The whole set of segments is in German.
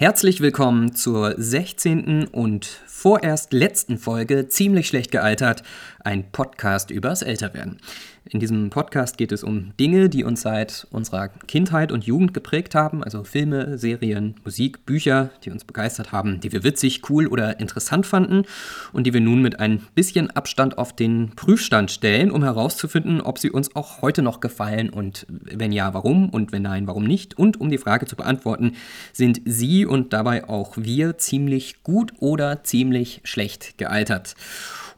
Herzlich willkommen zur 16. und vorerst letzten Folge Ziemlich schlecht gealtert, ein Podcast übers Älterwerden. In diesem Podcast geht es um Dinge, die uns seit unserer Kindheit und Jugend geprägt haben, also Filme, Serien, Musik, Bücher, die uns begeistert haben, die wir witzig, cool oder interessant fanden und die wir nun mit ein bisschen Abstand auf den Prüfstand stellen, um herauszufinden, ob sie uns auch heute noch gefallen und wenn ja, warum und wenn nein, warum nicht und um die Frage zu beantworten, sind Sie und dabei auch wir ziemlich gut oder ziemlich schlecht gealtert.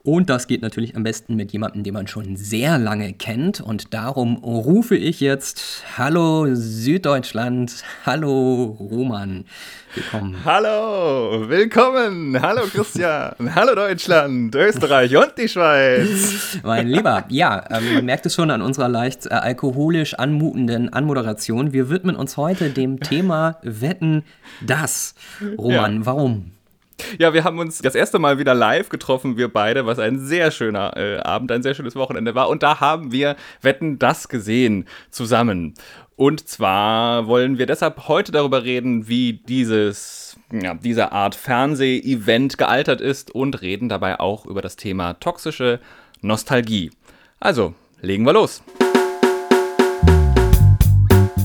Und das geht natürlich am besten mit jemandem, den man schon sehr lange kennt. Und darum rufe ich jetzt Hallo Süddeutschland, Hallo Roman. Willkommen. Hallo, willkommen. Hallo Christian. Hallo Deutschland, Österreich und die Schweiz. Mein Lieber, ja, ähm, man merkt es schon an unserer leicht äh, alkoholisch anmutenden Anmoderation. Wir widmen uns heute dem Thema Wetten das. Roman, ja. warum? Ja, wir haben uns das erste Mal wieder live getroffen, wir beide, was ein sehr schöner äh, Abend, ein sehr schönes Wochenende war. Und da haben wir Wetten das gesehen zusammen. Und zwar wollen wir deshalb heute darüber reden, wie dieses, ja, diese Art Fernseh-Event gealtert ist und reden dabei auch über das Thema toxische Nostalgie. Also, legen wir los.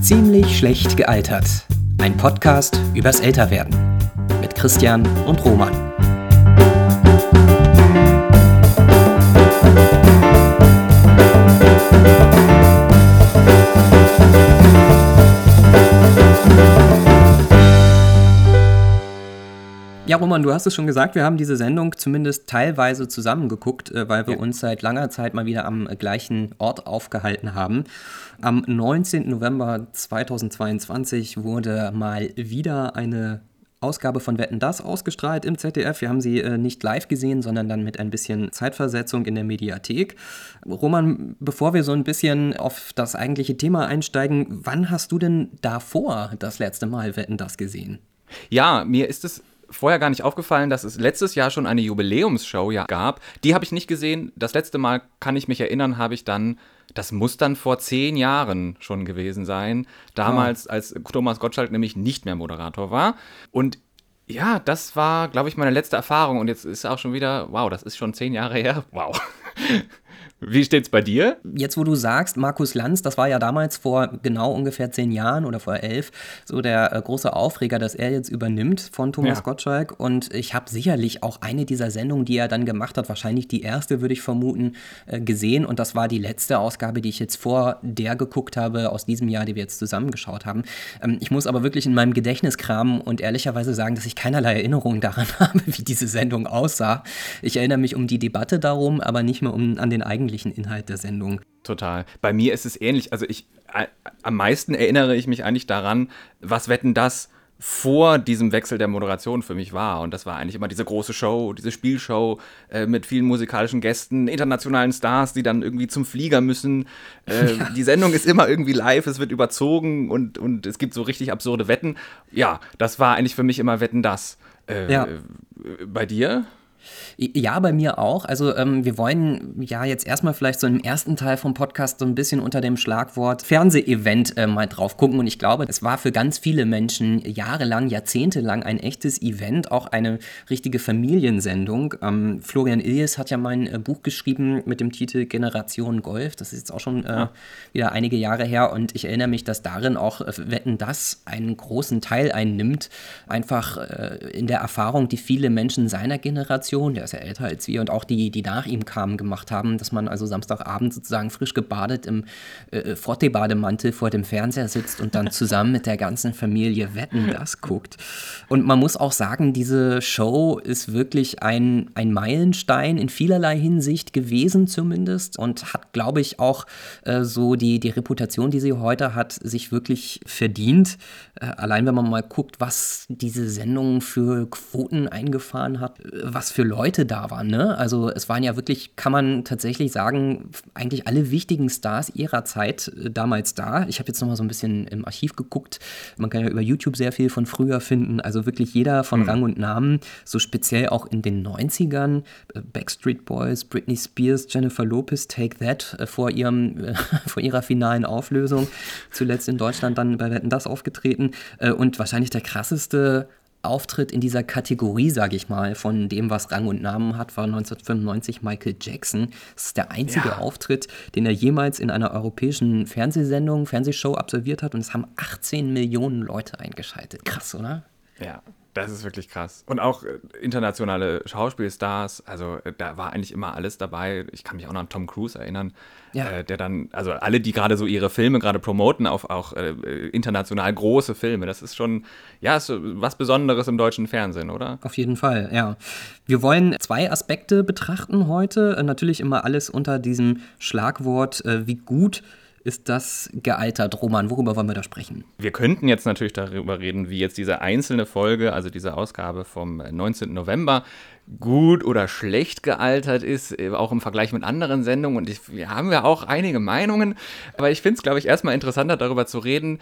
Ziemlich schlecht gealtert. Ein Podcast übers Älterwerden. Christian und Roman. Ja, Roman, du hast es schon gesagt, wir haben diese Sendung zumindest teilweise zusammengeguckt, äh, weil wir ja. uns seit langer Zeit mal wieder am gleichen Ort aufgehalten haben. Am 19. November 2022 wurde mal wieder eine Ausgabe von Wetten das ausgestrahlt im ZDF. Wir haben sie äh, nicht live gesehen, sondern dann mit ein bisschen Zeitversetzung in der Mediathek. Roman, bevor wir so ein bisschen auf das eigentliche Thema einsteigen, wann hast du denn davor das letzte Mal Wetten das gesehen? Ja, mir ist es vorher gar nicht aufgefallen, dass es letztes Jahr schon eine Jubiläumsshow ja gab. Die habe ich nicht gesehen. Das letzte Mal kann ich mich erinnern, habe ich dann das muss dann vor zehn Jahren schon gewesen sein. Damals, oh. als Thomas Gottschalk nämlich nicht mehr Moderator war. Und ja, das war, glaube ich, meine letzte Erfahrung. Und jetzt ist auch schon wieder, wow, das ist schon zehn Jahre her. Wow. Wie steht's bei dir? Jetzt, wo du sagst, Markus Lanz, das war ja damals vor genau ungefähr zehn Jahren oder vor elf, so der äh, große Aufreger, dass er jetzt übernimmt von Thomas ja. Gottschalk. Und ich habe sicherlich auch eine dieser Sendungen, die er dann gemacht hat, wahrscheinlich die erste, würde ich vermuten, äh, gesehen. Und das war die letzte Ausgabe, die ich jetzt vor der geguckt habe, aus diesem Jahr, die wir jetzt zusammengeschaut haben. Ähm, ich muss aber wirklich in meinem Gedächtnis kramen und ehrlicherweise sagen, dass ich keinerlei Erinnerung daran habe, wie diese Sendung aussah. Ich erinnere mich um die Debatte darum, aber nicht mehr um, an den eigenen eigentlichen Inhalt der Sendung. Total. Bei mir ist es ähnlich. Also ich äh, am meisten erinnere ich mich eigentlich daran, was wetten das vor diesem Wechsel der Moderation für mich war. Und das war eigentlich immer diese große Show, diese Spielshow äh, mit vielen musikalischen Gästen, internationalen Stars, die dann irgendwie zum Flieger müssen. Äh, ja. Die Sendung ist immer irgendwie live, es wird überzogen und, und es gibt so richtig absurde Wetten. Ja, das war eigentlich für mich immer Wetten das. Äh, ja. Bei dir? Ja, bei mir auch. Also ähm, wir wollen ja jetzt erstmal vielleicht so im ersten Teil vom Podcast so ein bisschen unter dem Schlagwort Fernsehevent äh, mal drauf gucken. Und ich glaube, es war für ganz viele Menschen jahrelang, jahrzehntelang ein echtes Event, auch eine richtige Familiensendung. Ähm, Florian Illies hat ja mein äh, Buch geschrieben mit dem Titel Generation Golf. Das ist jetzt auch schon äh, ja. wieder einige Jahre her. Und ich erinnere mich, dass darin auch äh, Wetten das einen großen Teil einnimmt. Einfach äh, in der Erfahrung, die viele Menschen seiner Generation Generation, der ist ja älter als wir und auch die, die nach ihm kamen, gemacht haben, dass man also Samstagabend sozusagen frisch gebadet im äh, Frottee-Bademantel vor dem Fernseher sitzt und dann zusammen mit der ganzen Familie Wetten das guckt. Und man muss auch sagen, diese Show ist wirklich ein, ein Meilenstein in vielerlei Hinsicht gewesen zumindest und hat, glaube ich, auch äh, so die, die Reputation, die sie heute hat, sich wirklich verdient. Äh, allein wenn man mal guckt, was diese Sendung für Quoten eingefahren hat, äh, was für Leute da waren. Ne? Also es waren ja wirklich, kann man tatsächlich sagen, eigentlich alle wichtigen Stars ihrer Zeit äh, damals da. Ich habe jetzt noch mal so ein bisschen im Archiv geguckt. Man kann ja über YouTube sehr viel von früher finden. Also wirklich jeder von mhm. Rang und Namen, so speziell auch in den 90ern. Äh, Backstreet Boys, Britney Spears, Jennifer Lopez, Take That äh, vor, ihrem, äh, vor ihrer finalen Auflösung. Zuletzt in Deutschland dann bei Wetten das aufgetreten. Und wahrscheinlich der krasseste Auftritt in dieser Kategorie, sage ich mal, von dem, was Rang und Namen hat, war 1995 Michael Jackson. Das ist der einzige ja. Auftritt, den er jemals in einer europäischen Fernsehsendung, Fernsehshow absolviert hat und es haben 18 Millionen Leute eingeschaltet. Krass, oder? Ja, das ist wirklich krass. Und auch äh, internationale Schauspielstars, also äh, da war eigentlich immer alles dabei. Ich kann mich auch noch an Tom Cruise erinnern, ja. äh, der dann, also alle, die gerade so ihre Filme gerade promoten auf auch äh, international große Filme, das ist schon, ja, ist was Besonderes im deutschen Fernsehen, oder? Auf jeden Fall, ja. Wir wollen zwei Aspekte betrachten heute. Natürlich immer alles unter diesem Schlagwort, äh, wie gut ist das gealtert, Roman? Worüber wollen wir da sprechen? Wir könnten jetzt natürlich darüber reden, wie jetzt diese einzelne Folge, also diese Ausgabe vom 19. November, gut oder schlecht gealtert ist, äh, auch im Vergleich mit anderen Sendungen. Und ich, wir haben ja auch einige Meinungen. Aber ich finde es, glaube ich, erstmal interessanter, darüber zu reden,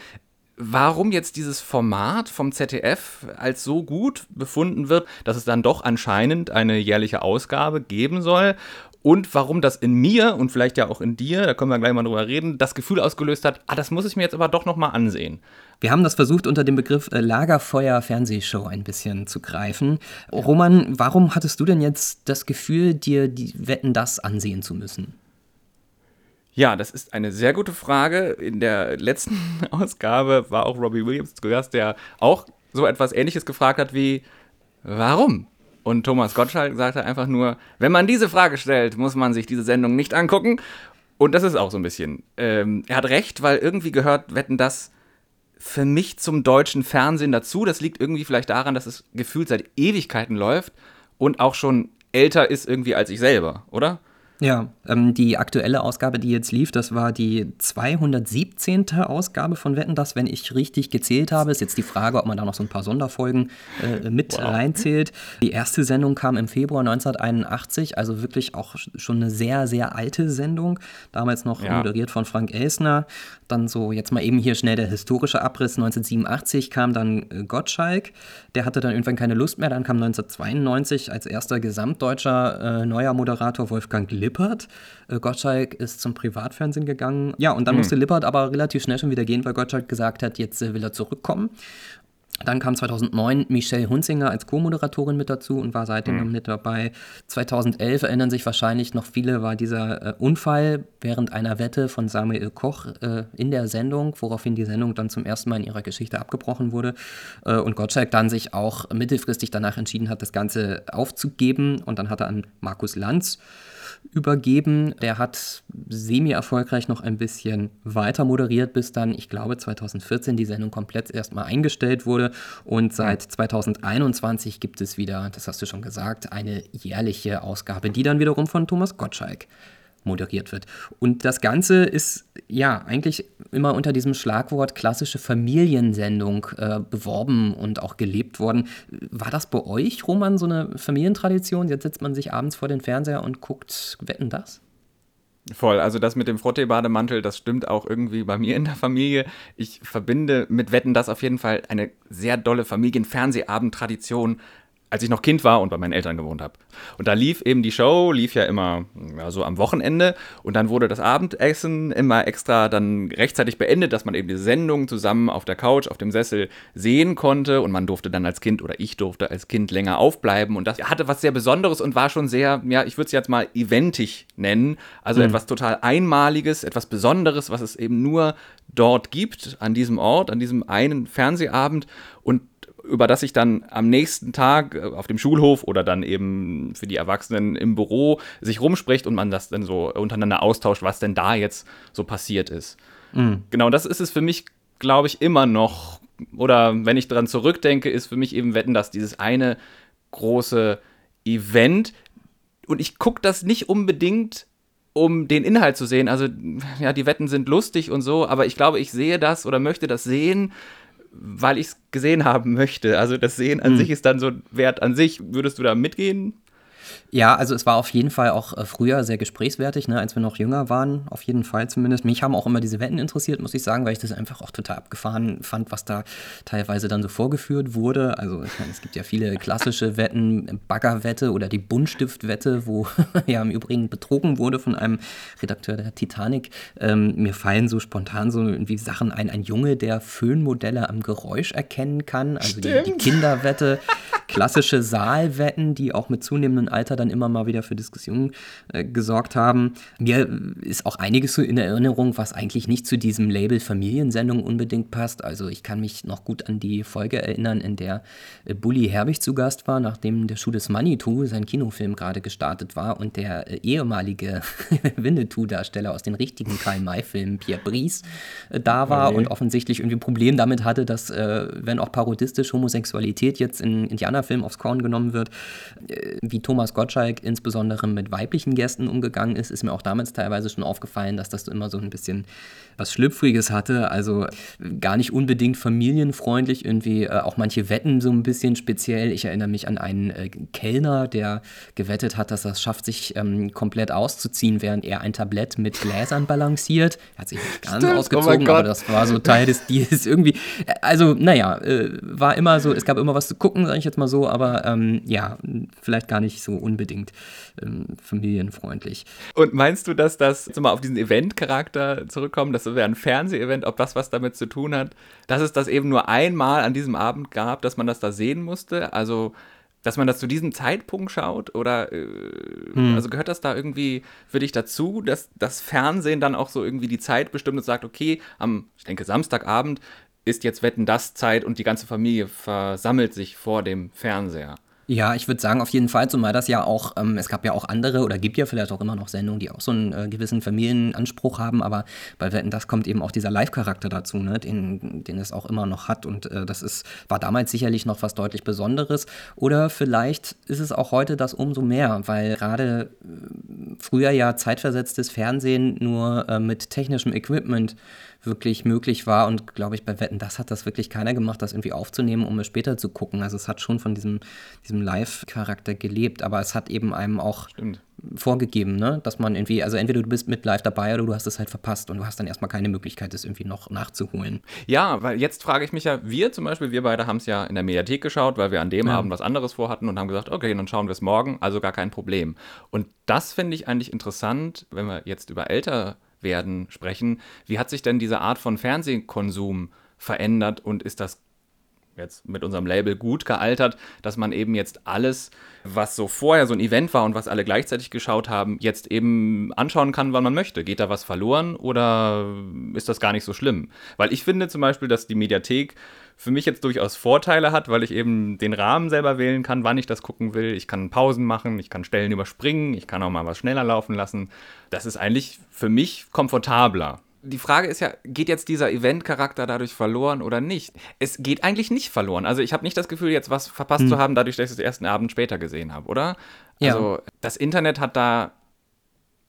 warum jetzt dieses Format vom ZDF als so gut befunden wird, dass es dann doch anscheinend eine jährliche Ausgabe geben soll und warum das in mir und vielleicht ja auch in dir, da können wir gleich mal drüber reden, das Gefühl ausgelöst hat, ah, das muss ich mir jetzt aber doch noch mal ansehen. Wir haben das versucht unter dem Begriff äh, Lagerfeuer-Fernsehshow ein bisschen zu greifen. Roman, warum hattest du denn jetzt das Gefühl, dir die Wetten das ansehen zu müssen? Ja, das ist eine sehr gute Frage. In der letzten Ausgabe war auch Robbie Williams zu Gast, der auch so etwas Ähnliches gefragt hat wie, warum? Und Thomas Gottschalk sagte einfach nur, wenn man diese Frage stellt, muss man sich diese Sendung nicht angucken. Und das ist auch so ein bisschen. Ähm, er hat recht, weil irgendwie gehört Wetten das für mich zum deutschen Fernsehen dazu. Das liegt irgendwie vielleicht daran, dass es gefühlt seit Ewigkeiten läuft und auch schon älter ist irgendwie als ich selber, oder? Ja, ähm, die aktuelle Ausgabe, die jetzt lief, das war die 217. Ausgabe von Wetten, das, wenn ich richtig gezählt habe. Ist jetzt die Frage, ob man da noch so ein paar Sonderfolgen äh, mit wow. reinzählt. Die erste Sendung kam im Februar 1981, also wirklich auch schon eine sehr, sehr alte Sendung. Damals noch ja. moderiert von Frank Elsner. Dann so, jetzt mal eben hier schnell der historische Abriss. 1987 kam dann äh, Gottschalk. Der hatte dann irgendwann keine Lust mehr. Dann kam 1992 als erster gesamtdeutscher äh, neuer Moderator Wolfgang Lippert. Äh, Gottschalk ist zum Privatfernsehen gegangen. Ja, und dann mhm. musste Lippert aber relativ schnell schon wieder gehen, weil Gottschalk gesagt hat, jetzt äh, will er zurückkommen. Dann kam 2009 Michelle Hunzinger als Co-Moderatorin mit dazu und war seitdem mhm. mit dabei. 2011 erinnern sich wahrscheinlich noch viele, war dieser äh, Unfall während einer Wette von Samuel Koch äh, in der Sendung, woraufhin die Sendung dann zum ersten Mal in ihrer Geschichte abgebrochen wurde. Äh, und Gottschalk dann sich auch mittelfristig danach entschieden hat, das Ganze aufzugeben. Und dann hat er an Markus Lanz übergeben. Der hat semi-erfolgreich noch ein bisschen weiter moderiert, bis dann, ich glaube, 2014 die Sendung komplett erstmal eingestellt wurde. Und seit 2021 gibt es wieder, das hast du schon gesagt, eine jährliche Ausgabe, die dann wiederum von Thomas Gottschalk moderiert wird. Und das Ganze ist ja eigentlich immer unter diesem Schlagwort klassische Familiensendung äh, beworben und auch gelebt worden. War das bei euch, Roman, so eine Familientradition? Jetzt setzt man sich abends vor den Fernseher und guckt, wetten das? Voll, also das mit dem Frottee-Bademantel, das stimmt auch irgendwie bei mir in der Familie. Ich verbinde mit Wetten das auf jeden Fall eine sehr dolle Familienfernsehabend-Tradition als ich noch Kind war und bei meinen Eltern gewohnt habe. Und da lief eben die Show, lief ja immer ja, so am Wochenende. Und dann wurde das Abendessen immer extra dann rechtzeitig beendet, dass man eben die Sendung zusammen auf der Couch, auf dem Sessel sehen konnte. Und man durfte dann als Kind oder ich durfte als Kind länger aufbleiben. Und das hatte was sehr Besonderes und war schon sehr, ja, ich würde es jetzt mal eventig nennen, also mhm. etwas total Einmaliges, etwas Besonderes, was es eben nur dort gibt, an diesem Ort, an diesem einen Fernsehabend. Und über das sich dann am nächsten Tag äh, auf dem Schulhof oder dann eben für die Erwachsenen im Büro sich rumspricht und man das dann so untereinander austauscht, was denn da jetzt so passiert ist. Mhm. Genau, das ist es für mich, glaube ich, immer noch. Oder wenn ich daran zurückdenke, ist für mich eben Wetten, dass dieses eine große Event. Und ich gucke das nicht unbedingt um den Inhalt zu sehen. Also, ja, die Wetten sind lustig und so, aber ich glaube, ich sehe das oder möchte das sehen, weil ich es gesehen haben möchte. Also das Sehen an hm. sich ist dann so Wert an sich. Würdest du da mitgehen? Ja, also es war auf jeden Fall auch äh, früher sehr gesprächswertig, ne, als wir noch jünger waren, auf jeden Fall zumindest. Mich haben auch immer diese Wetten interessiert, muss ich sagen, weil ich das einfach auch total abgefahren fand, was da teilweise dann so vorgeführt wurde. Also ich meine, es gibt ja viele klassische Wetten, Baggerwette oder die Buntstiftwette, wo ja im Übrigen betrogen wurde von einem Redakteur der Titanic. Ähm, mir fallen so spontan so irgendwie Sachen ein, ein Junge, der Föhnmodelle am Geräusch erkennen kann, also die, die Kinderwette, klassische Saalwetten, die auch mit zunehmendem Alter dann immer mal wieder für Diskussionen äh, gesorgt haben. Mir ist auch einiges so in Erinnerung, was eigentlich nicht zu diesem Label Familiensendung unbedingt passt. Also ich kann mich noch gut an die Folge erinnern, in der äh, Bully Herbig zu Gast war, nachdem der Schuh des Manitou, sein Kinofilm, gerade gestartet war und der äh, ehemalige Winnetou-Darsteller aus den richtigen Karl-May-Filmen, Pierre Brice, äh, da war okay. und offensichtlich irgendwie ein Problem damit hatte, dass, äh, wenn auch parodistisch Homosexualität jetzt in Indianerfilmen aufs Korn genommen wird, äh, wie Thomas Gottschalk insbesondere mit weiblichen Gästen umgegangen ist, ist mir auch damals teilweise schon aufgefallen, dass das immer so ein bisschen was Schlüpfriges hatte. Also gar nicht unbedingt familienfreundlich, irgendwie äh, auch manche Wetten so ein bisschen speziell. Ich erinnere mich an einen äh, Kellner, der gewettet hat, dass er es schafft, sich ähm, komplett auszuziehen, während er ein Tablett mit Gläsern balanciert. Er hat sich nicht ganz Stimmt, oh ausgezogen, oh aber das war so Teil des Deals irgendwie. Also, naja, äh, war immer so, es gab immer was zu gucken, sage ich jetzt mal so, aber ähm, ja, vielleicht gar nicht so unbedingt ähm, familienfreundlich. Und meinst du, dass das, mal auf diesen Event-Charakter zurückkommen, dass wäre ein Fernsehevent, ob das was damit zu tun hat, dass es das eben nur einmal an diesem Abend gab, dass man das da sehen musste? Also, dass man das zu diesem Zeitpunkt schaut? Oder äh, hm. also gehört das da irgendwie für dich dazu, dass das Fernsehen dann auch so irgendwie die Zeit bestimmt und sagt, okay, am, ich denke, Samstagabend ist jetzt Wetten das Zeit und die ganze Familie versammelt sich vor dem Fernseher? Ja, ich würde sagen, auf jeden Fall, zumal das ja auch, ähm, es gab ja auch andere oder gibt ja vielleicht auch immer noch Sendungen, die auch so einen äh, gewissen Familienanspruch haben, aber bei Wetten, das kommt eben auch dieser Live-Charakter dazu, ne, den, den es auch immer noch hat und äh, das ist, war damals sicherlich noch was deutlich Besonderes oder vielleicht ist es auch heute das umso mehr, weil gerade äh, früher ja zeitversetztes Fernsehen nur äh, mit technischem Equipment wirklich möglich war. Und glaube ich, bei Wetten, das hat das wirklich keiner gemacht, das irgendwie aufzunehmen, um es später zu gucken. Also es hat schon von diesem, diesem Live-Charakter gelebt, aber es hat eben einem auch Stimmt. vorgegeben, ne? dass man irgendwie, also entweder du bist mit live dabei oder du hast es halt verpasst und du hast dann erstmal keine Möglichkeit, das irgendwie noch nachzuholen. Ja, weil jetzt frage ich mich ja, wir zum Beispiel, wir beide haben es ja in der Mediathek geschaut, weil wir an dem ja. Abend was anderes vorhatten und haben gesagt, okay, dann schauen wir es morgen, also gar kein Problem. Und das finde ich eigentlich interessant, wenn wir jetzt über älter werden sprechen. Wie hat sich denn diese Art von Fernsehkonsum verändert und ist das jetzt mit unserem Label gut gealtert, dass man eben jetzt alles, was so vorher so ein Event war und was alle gleichzeitig geschaut haben, jetzt eben anschauen kann, wann man möchte. Geht da was verloren oder ist das gar nicht so schlimm? Weil ich finde zum Beispiel, dass die Mediathek für mich jetzt durchaus Vorteile hat, weil ich eben den Rahmen selber wählen kann, wann ich das gucken will. Ich kann Pausen machen, ich kann Stellen überspringen, ich kann auch mal was schneller laufen lassen. Das ist eigentlich für mich komfortabler. Die Frage ist ja, geht jetzt dieser Event-Charakter dadurch verloren oder nicht? Es geht eigentlich nicht verloren. Also ich habe nicht das Gefühl, jetzt was verpasst hm. zu haben, dadurch, dass ich es den ersten Abend später gesehen habe, oder? Ja. Also das Internet hat da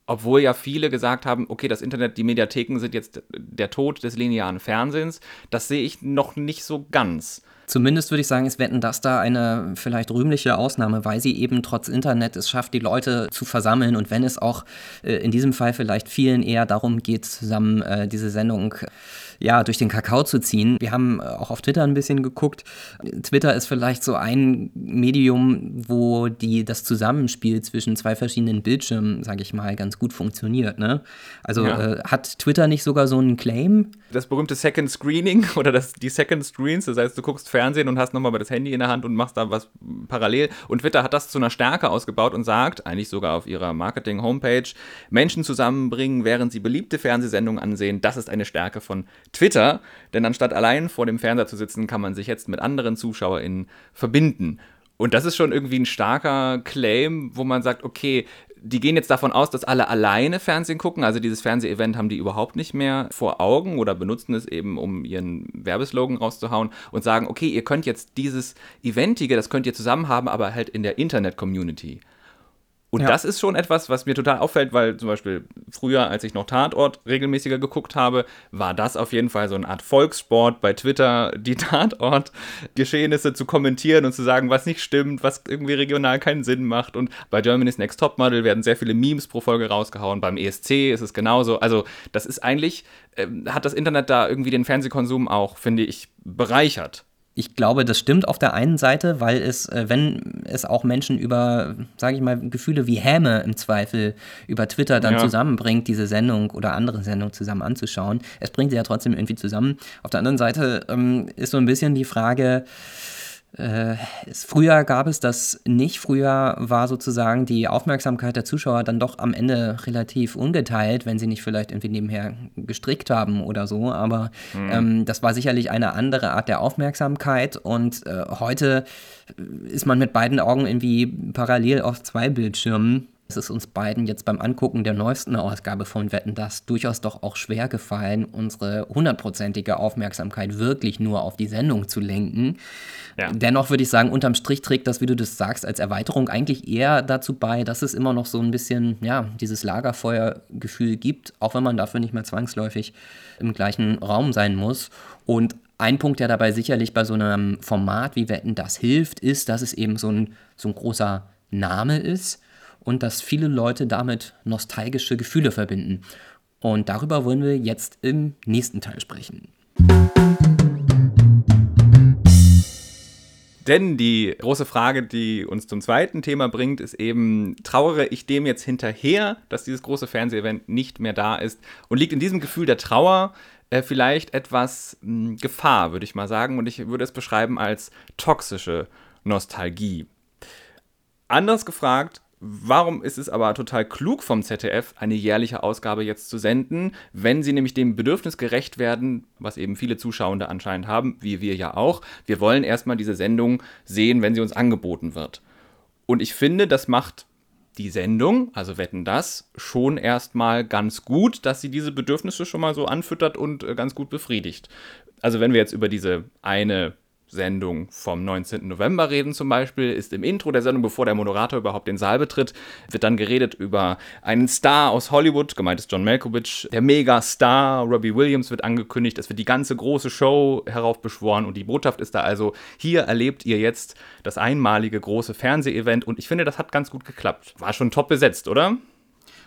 obwohl ja viele gesagt haben, okay, das Internet, die Mediatheken sind jetzt der Tod des linearen Fernsehens, das sehe ich noch nicht so ganz. Zumindest würde ich sagen, ist Wetten das da eine vielleicht rühmliche Ausnahme, weil sie eben trotz Internet es schafft, die Leute zu versammeln und wenn es auch äh, in diesem Fall vielleicht vielen eher darum geht, zusammen äh, diese Sendung äh, ja, durch den Kakao zu ziehen. Wir haben äh, auch auf Twitter ein bisschen geguckt. Twitter ist vielleicht so ein Medium, wo die, das Zusammenspiel zwischen zwei verschiedenen Bildschirmen, sage ich mal, ganz gut funktioniert. Ne? Also ja. äh, hat Twitter nicht sogar so einen Claim? Das berühmte Second Screening oder das, die Second Screens, das heißt, du guckst Fernsehen und hast nochmal das Handy in der Hand und machst da was parallel. Und Twitter hat das zu einer Stärke ausgebaut und sagt, eigentlich sogar auf ihrer Marketing-Homepage, Menschen zusammenbringen, während sie beliebte Fernsehsendungen ansehen, das ist eine Stärke von Twitter, denn anstatt allein vor dem Fernseher zu sitzen, kann man sich jetzt mit anderen ZuschauerInnen verbinden. Und das ist schon irgendwie ein starker Claim, wo man sagt, okay, die gehen jetzt davon aus, dass alle alleine Fernsehen gucken. Also dieses Fernsehevent haben die überhaupt nicht mehr vor Augen oder benutzen es eben, um ihren Werbeslogan rauszuhauen und sagen, okay, ihr könnt jetzt dieses Eventige, das könnt ihr zusammen haben, aber halt in der Internet-Community. Und ja. das ist schon etwas, was mir total auffällt, weil zum Beispiel früher, als ich noch Tatort regelmäßiger geguckt habe, war das auf jeden Fall so eine Art Volkssport bei Twitter, die Tatort-Geschehnisse zu kommentieren und zu sagen, was nicht stimmt, was irgendwie regional keinen Sinn macht. Und bei Germany's Next Topmodel werden sehr viele Memes pro Folge rausgehauen. Beim ESC ist es genauso. Also, das ist eigentlich, äh, hat das Internet da irgendwie den Fernsehkonsum auch, finde ich, bereichert ich glaube, das stimmt auf der einen Seite, weil es, äh, wenn es auch Menschen über, sage ich mal, Gefühle wie Häme im Zweifel über Twitter dann ja. zusammenbringt, diese Sendung oder andere Sendungen zusammen anzuschauen, es bringt sie ja trotzdem irgendwie zusammen. Auf der anderen Seite ähm, ist so ein bisschen die Frage, äh, früher gab es das nicht. Früher war sozusagen die Aufmerksamkeit der Zuschauer dann doch am Ende relativ ungeteilt, wenn sie nicht vielleicht irgendwie nebenher gestrickt haben oder so. Aber mhm. ähm, das war sicherlich eine andere Art der Aufmerksamkeit. Und äh, heute ist man mit beiden Augen irgendwie parallel auf zwei Bildschirmen. Es ist uns beiden jetzt beim Angucken der neuesten Ausgabe von Wetten das durchaus doch auch schwer gefallen, unsere hundertprozentige Aufmerksamkeit wirklich nur auf die Sendung zu lenken. Ja. Dennoch würde ich sagen, unterm Strich trägt das, wie du das sagst, als Erweiterung eigentlich eher dazu bei, dass es immer noch so ein bisschen, ja, dieses Lagerfeuergefühl gibt, auch wenn man dafür nicht mehr zwangsläufig im gleichen Raum sein muss. Und ein Punkt, der dabei sicherlich bei so einem Format wie Wetten das hilft, ist, dass es eben so ein, so ein großer Name ist und dass viele Leute damit nostalgische Gefühle verbinden. Und darüber wollen wir jetzt im nächsten Teil sprechen. Denn die große Frage, die uns zum zweiten Thema bringt, ist eben, trauere ich dem jetzt hinterher, dass dieses große Fernsehevent nicht mehr da ist? Und liegt in diesem Gefühl der Trauer äh, vielleicht etwas mh, hm, Gefahr, würde ich mal sagen. Und ich würde es beschreiben als toxische Nostalgie. Anders gefragt, Warum ist es aber total klug vom ZDF, eine jährliche Ausgabe jetzt zu senden, wenn sie nämlich dem Bedürfnis gerecht werden, was eben viele Zuschauende anscheinend haben, wie wir ja auch. Wir wollen erstmal diese Sendung sehen, wenn sie uns angeboten wird. Und ich finde, das macht die Sendung, also wetten das, schon erstmal ganz gut, dass sie diese Bedürfnisse schon mal so anfüttert und äh, ganz gut befriedigt. Also wenn wir jetzt über diese eine Sendung vom 19. November reden zum Beispiel, ist im Intro der Sendung, bevor der Moderator überhaupt den Saal betritt, wird dann geredet über einen Star aus Hollywood, gemeint ist John Malkovich, der Megastar, Robbie Williams wird angekündigt, es wird die ganze große Show heraufbeschworen und die Botschaft ist da also, hier erlebt ihr jetzt das einmalige große Fernsehevent und ich finde, das hat ganz gut geklappt. War schon top besetzt, oder?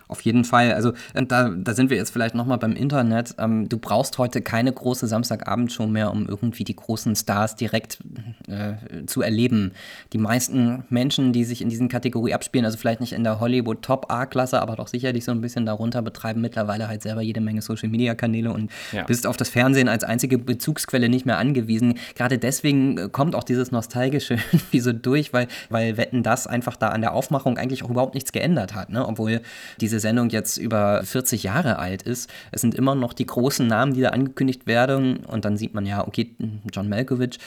Auf jeden Fall. Also äh, da, da sind wir jetzt vielleicht nochmal beim Internet. Ähm, du brauchst heute keine große Samstagabendshow mehr, um irgendwie die großen Stars direkt äh, zu erleben. Die meisten Menschen, die sich in diesen Kategorie abspielen, also vielleicht nicht in der Hollywood Top A-Klasse, aber doch sicherlich so ein bisschen darunter betreiben mittlerweile halt selber jede Menge Social-Media-Kanäle und ja. bist auf das Fernsehen als einzige Bezugsquelle nicht mehr angewiesen. Gerade deswegen äh, kommt auch dieses Nostalgische irgendwie so durch, weil, weil Wetten das einfach da an der Aufmachung eigentlich auch überhaupt nichts geändert hat. Ne? Obwohl diese Sendung jetzt über 40 Jahre alt ist, es sind immer noch die großen Namen, die da angekündigt werden. Und dann sieht man ja, okay, John Malkovich.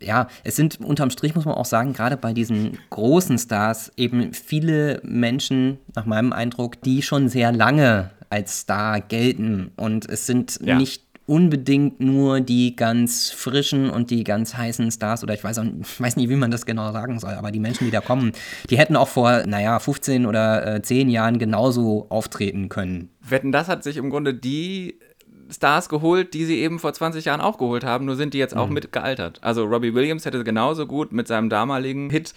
Ja, es sind unterm Strich, muss man auch sagen, gerade bei diesen großen Stars eben viele Menschen, nach meinem Eindruck, die schon sehr lange als Star gelten. Und es sind ja. nicht unbedingt nur die ganz frischen und die ganz heißen Stars oder ich weiß, auch, ich weiß nicht, wie man das genau sagen soll, aber die Menschen, die da kommen, die hätten auch vor, naja, 15 oder äh, 10 Jahren genauso auftreten können. Wetten, das hat sich im Grunde die Stars geholt, die sie eben vor 20 Jahren auch geholt haben, nur sind die jetzt auch mhm. mit gealtert. Also Robbie Williams hätte genauso gut mit seinem damaligen Hit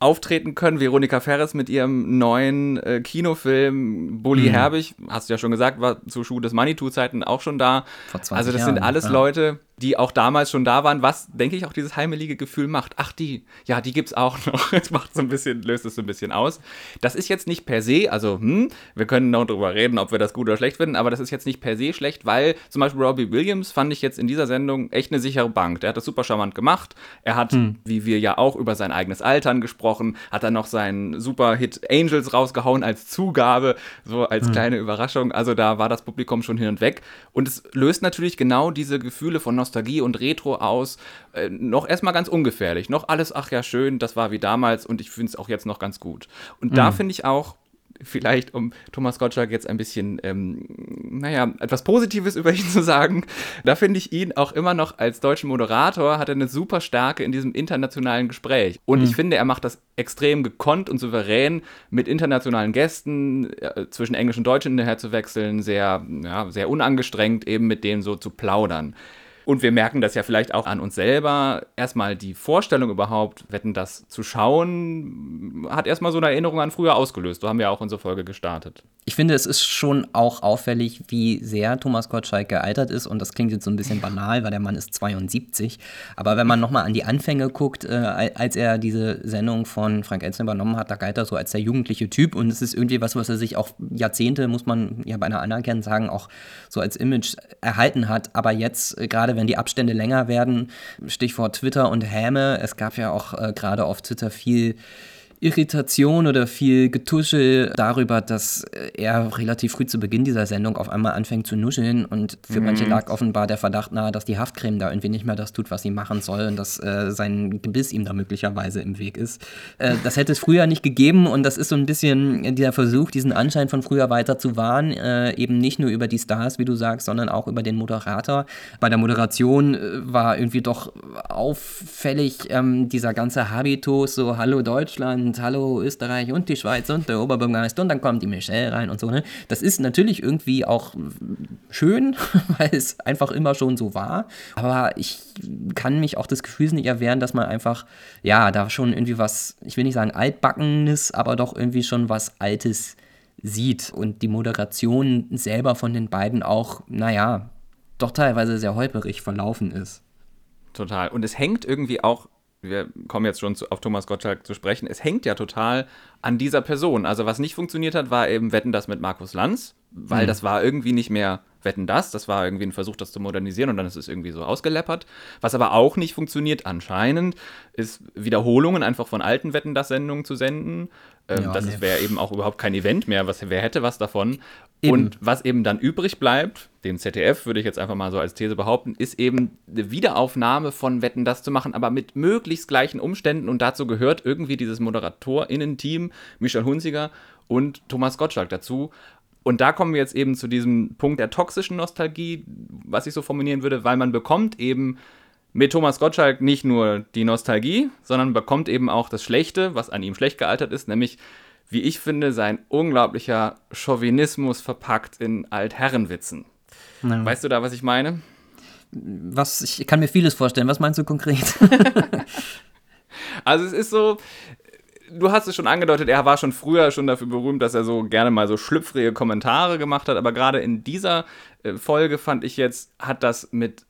auftreten können. Veronika Ferres mit ihrem neuen äh, Kinofilm Bully mhm. Herbig, hast du ja schon gesagt, war zu Schuh des Manitou-Zeiten auch schon da. Vor 20 also das Jahren, sind alles ja. Leute, die auch damals schon da waren, was, denke ich, auch dieses heimelige Gefühl macht. Ach, die, ja, die gibt's auch noch. Es macht so ein bisschen, löst es so ein bisschen aus. Das ist jetzt nicht per se, also, hm, wir können noch drüber reden, ob wir das gut oder schlecht finden, aber das ist jetzt nicht per se schlecht, weil zum Beispiel Robbie Williams fand ich jetzt in dieser Sendung echt eine sichere Bank. Der hat das super charmant gemacht. Er hat, hm. wie wir ja auch, über sein eigenes Altern gesprochen, hat dann noch seinen super Hit Angels rausgehauen als Zugabe, so als hm. kleine Überraschung. Also da war das Publikum schon hin und weg. Und es löst natürlich genau diese Gefühle von Nostalgie Nostalgie und Retro aus. Äh, noch erstmal ganz ungefährlich. Noch alles, ach ja, schön, das war wie damals und ich finde es auch jetzt noch ganz gut. Und mhm. da finde ich auch, vielleicht, um Thomas Gottschalk jetzt ein bisschen, ähm, naja, etwas Positives über ihn zu sagen, da finde ich ihn auch immer noch als deutschen Moderator, hat er eine super Stärke in diesem internationalen Gespräch. Und mhm. ich finde, er macht das extrem gekonnt und souverän, mit internationalen Gästen äh, zwischen Englisch und Deutsch hinterher zu wechseln, sehr, ja, sehr unangestrengt eben mit denen so zu plaudern. Und wir merken das ja vielleicht auch an uns selber. Erstmal die Vorstellung überhaupt, wetten das zu schauen, hat erstmal so eine Erinnerung an früher ausgelöst. So haben wir auch unsere Folge gestartet. Ich finde, es ist schon auch auffällig, wie sehr Thomas Gottschalk gealtert ist. Und das klingt jetzt so ein bisschen banal, weil der Mann ist 72. Aber wenn man nochmal an die Anfänge guckt, äh, als er diese Sendung von Frank Elzen übernommen hat, da galt er so als der jugendliche Typ. Und es ist irgendwie was, was er sich auch Jahrzehnte, muss man ja beinahe anerkennen, sagen, auch so als Image erhalten hat. Aber jetzt, äh, gerade wenn die Abstände länger werden, Stichwort Twitter und Häme, es gab ja auch äh, gerade auf Twitter viel Irritation oder viel Getuschel darüber, dass er relativ früh zu Beginn dieser Sendung auf einmal anfängt zu nuscheln und für mhm. manche lag offenbar der Verdacht nahe, dass die Haftcreme da irgendwie nicht mehr das tut, was sie machen soll und dass äh, sein Gebiss ihm da möglicherweise im Weg ist. Äh, das hätte es früher nicht gegeben und das ist so ein bisschen dieser Versuch, diesen Anschein von früher weiter zu wahren, äh, eben nicht nur über die Stars, wie du sagst, sondern auch über den Moderator. Bei der Moderation äh, war irgendwie doch auffällig ähm, dieser ganze Habitus, so Hallo Deutschland, und Hallo Österreich und die Schweiz und der Oberbürgermeister und dann kommt die Michelle rein und so. Ne? Das ist natürlich irgendwie auch schön, weil es einfach immer schon so war. Aber ich kann mich auch des Gefühls nicht erwehren, dass man einfach, ja, da schon irgendwie was, ich will nicht sagen altbackenes, aber doch irgendwie schon was Altes sieht. Und die Moderation selber von den beiden auch, naja, doch teilweise sehr holperig verlaufen ist. Total. Und es hängt irgendwie auch wir kommen jetzt schon zu, auf Thomas Gottschalk zu sprechen, es hängt ja total an dieser Person. Also was nicht funktioniert hat, war eben Wetten das mit Markus Lanz, weil mhm. das war irgendwie nicht mehr Wetten das, das war irgendwie ein Versuch, das zu modernisieren und dann ist es irgendwie so ausgeleppert. Was aber auch nicht funktioniert anscheinend, ist Wiederholungen einfach von alten Wetten das Sendungen zu senden. Ähm, ja, das nee. wäre eben auch überhaupt kein Event mehr, was, wer hätte was davon. Eben. Und was eben dann übrig bleibt, dem ZDF würde ich jetzt einfach mal so als These behaupten, ist eben eine Wiederaufnahme von Wetten das zu machen, aber mit möglichst gleichen Umständen und dazu gehört irgendwie dieses ModeratorInnen-Team, Michel Hunziger und Thomas Gottschalk dazu. Und da kommen wir jetzt eben zu diesem Punkt der toxischen Nostalgie, was ich so formulieren würde, weil man bekommt eben mit Thomas Gottschalk nicht nur die Nostalgie, sondern bekommt eben auch das Schlechte, was an ihm schlecht gealtert ist, nämlich wie ich finde, sein unglaublicher Chauvinismus verpackt in Altherrenwitzen. Ja. Weißt du da, was ich meine? Was, ich kann mir vieles vorstellen. Was meinst du konkret? also es ist so, du hast es schon angedeutet, er war schon früher schon dafür berühmt, dass er so gerne mal so schlüpfrige Kommentare gemacht hat, aber gerade in dieser äh, Folge fand ich jetzt, hat das mit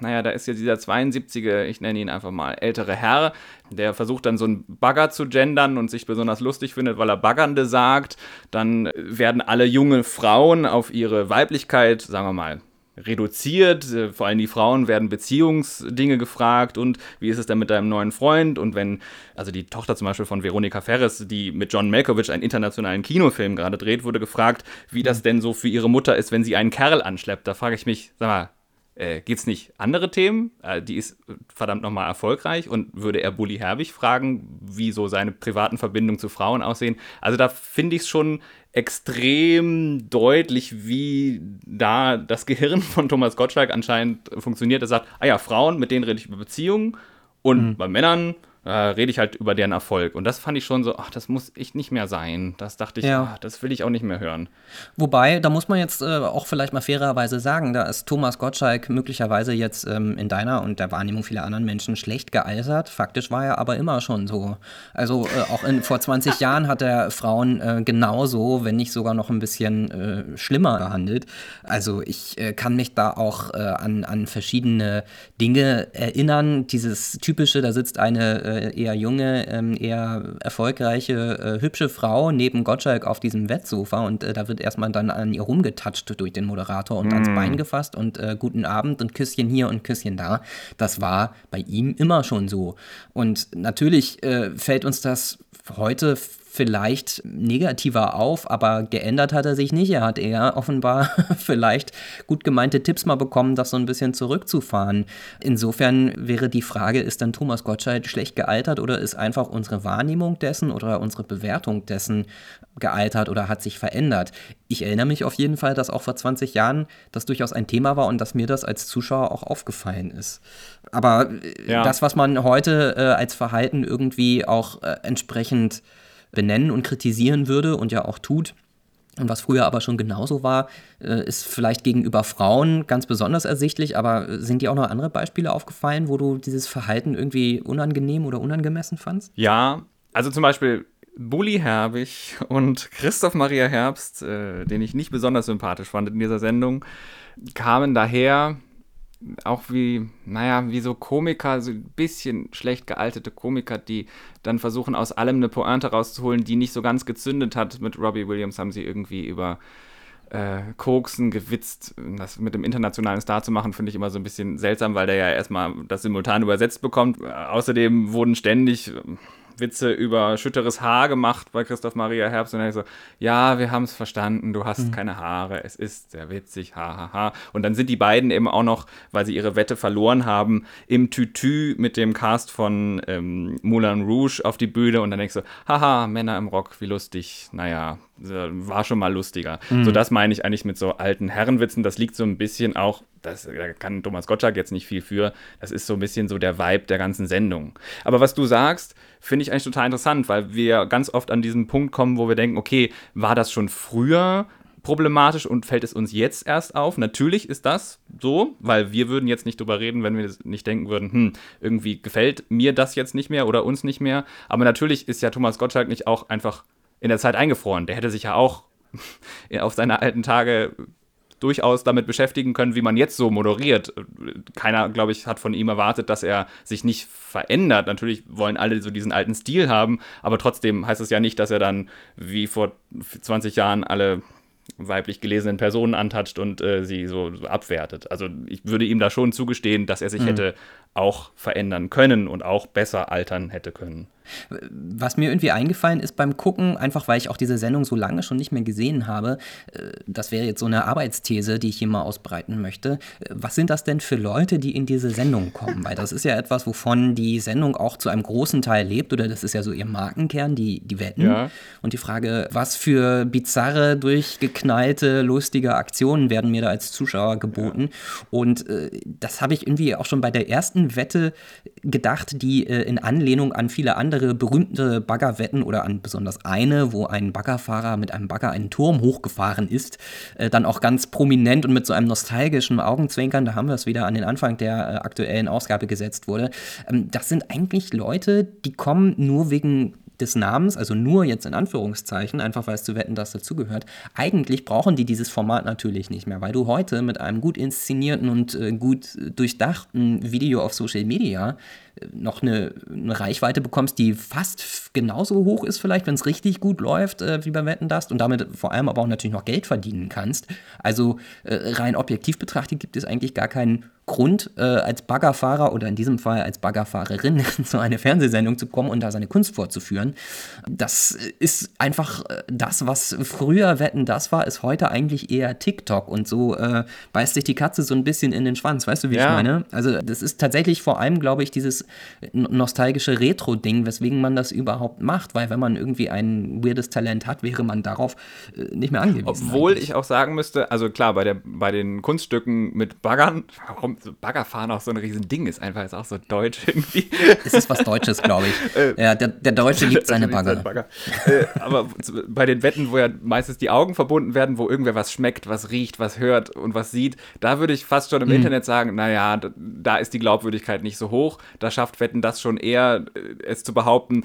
naja, da ist ja dieser 72er, ich nenne ihn einfach mal, ältere Herr, der versucht dann so einen Bagger zu gendern und sich besonders lustig findet, weil er Baggernde sagt. Dann werden alle junge Frauen auf ihre Weiblichkeit, sagen wir mal, reduziert. Vor allem die Frauen werden Beziehungsdinge gefragt und wie ist es denn mit deinem neuen Freund? Und wenn, also die Tochter zum Beispiel von Veronika Ferres, die mit John Malkovich einen internationalen Kinofilm gerade dreht, wurde gefragt, wie das denn so für ihre Mutter ist, wenn sie einen Kerl anschleppt. Da frage ich mich, sag mal, äh, Gibt es nicht andere Themen? Äh, die ist verdammt nochmal erfolgreich und würde er Bully Herbig fragen, wie so seine privaten Verbindungen zu Frauen aussehen. Also da finde ich es schon extrem deutlich, wie da das Gehirn von Thomas Gottschalk anscheinend funktioniert. Er sagt, ah ja, Frauen, mit denen rede ich über Beziehungen und mhm. bei Männern äh, rede ich halt über deren Erfolg. Und das fand ich schon so, ach, das muss ich nicht mehr sein. Das dachte ich, ja. ach, das will ich auch nicht mehr hören. Wobei, da muss man jetzt äh, auch vielleicht mal fairerweise sagen, da ist Thomas Gottschalk möglicherweise jetzt ähm, in deiner und der Wahrnehmung vieler anderen Menschen schlecht gealtert. Faktisch war er aber immer schon so. Also äh, auch in, vor 20 Jahren hat er Frauen äh, genauso, wenn nicht sogar noch ein bisschen äh, schlimmer behandelt. Also ich äh, kann mich da auch an, an verschiedene Dinge erinnern. Dieses typische, da sitzt eine eher junge, ähm, eher erfolgreiche, äh, hübsche Frau neben Gottschalk auf diesem Wettsofa und äh, da wird erstmal dann an ihr rumgetatscht durch den Moderator und mm. ans Bein gefasst und äh, guten Abend und Küsschen hier und Küsschen da. Das war bei ihm immer schon so. Und natürlich äh, fällt uns das heute vielleicht negativer auf, aber geändert hat er sich nicht. Er hat eher offenbar vielleicht gut gemeinte Tipps mal bekommen, das so ein bisschen zurückzufahren. Insofern wäre die Frage, ist dann Thomas Gottschalk schlecht gealtert oder ist einfach unsere Wahrnehmung dessen oder unsere Bewertung dessen gealtert oder hat sich verändert? Ich erinnere mich auf jeden Fall, dass auch vor 20 Jahren das durchaus ein Thema war und dass mir das als Zuschauer auch aufgefallen ist. Aber äh, ja. das, was man heute äh, als Verhalten irgendwie auch äh, entsprechend benennen und kritisieren würde und ja auch tut, und was früher aber schon genauso war, äh, ist vielleicht gegenüber Frauen ganz besonders ersichtlich, aber sind dir auch noch andere Beispiele aufgefallen, wo du dieses Verhalten irgendwie unangenehm oder unangemessen fandst? Ja, also zum Beispiel Bully Herbig und Christoph Maria Herbst, äh, den ich nicht besonders sympathisch fand in dieser Sendung, kamen daher auch wie, naja, wie so Komiker, so ein bisschen schlecht gealtete Komiker, die dann versuchen, aus allem eine Pointe rauszuholen, die nicht so ganz gezündet hat. Mit Robbie Williams haben sie irgendwie über äh, Koksen gewitzt. Das mit dem internationalen Star zu machen, finde ich immer so ein bisschen seltsam, weil der ja erstmal das simultan übersetzt bekommt. Außerdem wurden ständig Witze über schütteres Haar gemacht bei Christoph Maria Herbst und dann so, ja, wir haben es verstanden, du hast mhm. keine Haare, es ist sehr witzig, hahaha. Ha, ha. Und dann sind die beiden eben auch noch, weil sie ihre Wette verloren haben, im Tütü mit dem Cast von ähm, Moulin Rouge auf die Bühne und dann denkst du, haha, Männer im Rock, wie lustig, naja, war schon mal lustiger. Mhm. So, das meine ich eigentlich mit so alten Herrenwitzen. Das liegt so ein bisschen auch, das, da kann Thomas Gottschalk jetzt nicht viel für, das ist so ein bisschen so der Vibe der ganzen Sendung. Aber was du sagst, finde ich eigentlich total interessant, weil wir ganz oft an diesen Punkt kommen, wo wir denken, okay, war das schon früher problematisch und fällt es uns jetzt erst auf? Natürlich ist das so, weil wir würden jetzt nicht drüber reden, wenn wir nicht denken würden, hm, irgendwie gefällt mir das jetzt nicht mehr oder uns nicht mehr. Aber natürlich ist ja Thomas Gottschalk nicht auch einfach in der Zeit eingefroren. Der hätte sich ja auch auf seine alten Tage durchaus damit beschäftigen können, wie man jetzt so moderiert. Keiner, glaube ich, hat von ihm erwartet, dass er sich nicht verändert. Natürlich wollen alle so diesen alten Stil haben, aber trotzdem heißt es ja nicht, dass er dann wie vor 20 Jahren alle weiblich gelesenen Personen antatscht und äh, sie so, abwertet. Also ich würde ihm da schon zugestehen, dass er sich mhm. hätte auch verändern können und auch besser altern hätte können. Was mir irgendwie eingefallen ist beim Gucken, einfach weil ich auch diese Sendung so lange schon nicht mehr gesehen habe, äh, das wäre jetzt so eine Arbeitsthese, die ich hier mal ausbreiten möchte. Äh, was sind das denn für Leute, die in diese Sendung kommen? Weil das ist ja etwas, wovon die Sendung auch zu einem großen Teil lebt, oder das ist ja so ihr Markenkern, die, die Wetten. Ja. Und die Frage, was für bizarre, durchgeknallte, lustige Aktionen werden mir da als Zuschauer geboten? Ja. Und äh, das habe ich irgendwie auch schon bei der ersten Wette gedacht, die äh, in Anlehnung an viele andere andere berühmte Baggerwetten oder an besonders eine, wo ein Baggerfahrer mit einem Bagger einen Turm hochgefahren ist, äh, dann auch ganz prominent und mit so einem nostalgischen Augenzwinkern, da haben wir es wieder an den Anfang der äh, aktuellen Ausgabe gesetzt wurde. Ähm, das sind eigentlich Leute, die kommen nur wegen des Namens, also nur jetzt in Anführungszeichen, einfach weil es zu wetten, das dazugehört. Eigentlich brauchen die dieses Format natürlich nicht mehr, weil du heute mit einem gut inszenierten und äh, gut durchdachten Video auf Social Media äh, noch eine, eine, Reichweite bekommst, die fast genauso hoch ist, vielleicht, wenn es richtig gut läuft, äh, wie beim Wetten das und damit vor allem aber auch natürlich noch Geld verdienen kannst. Also äh, rein objektiv betrachtet gibt es eigentlich gar keinen Grund, äh, als Baggerfahrer oder in diesem Fall als Baggerfahrerin zu einer Fernsehsendung zu kommen und da seine Kunst vorzuführen. Das ist einfach äh, das, was früher Wetten das war, ist heute eigentlich eher TikTok und so äh, beißt sich die Katze so ein bisschen in den Schwanz. Weißt du, wie ja. ich meine? Also, das ist tatsächlich vor allem, glaube ich, dieses nostalgische Retro-Ding, weswegen man das überhaupt macht, weil wenn man irgendwie ein weirdes Talent hat, wäre man darauf äh, nicht mehr angewiesen. Obwohl eigentlich. ich auch sagen müsste, also klar, bei, der, bei den Kunststücken mit Baggern, warum so Baggerfahren auch so ein riesen Ding ist. Einfach ist auch so deutsch irgendwie. Es ist was Deutsches, glaube ich. Äh, ja, der, der Deutsche liebt seine Bagger. Bagger. äh, aber bei den Wetten, wo ja meistens die Augen verbunden werden, wo irgendwer was schmeckt, was riecht, was hört und was sieht, da würde ich fast schon im mhm. Internet sagen, naja, da, da ist die Glaubwürdigkeit nicht so hoch. Da schafft Wetten das schon eher, äh, es zu behaupten,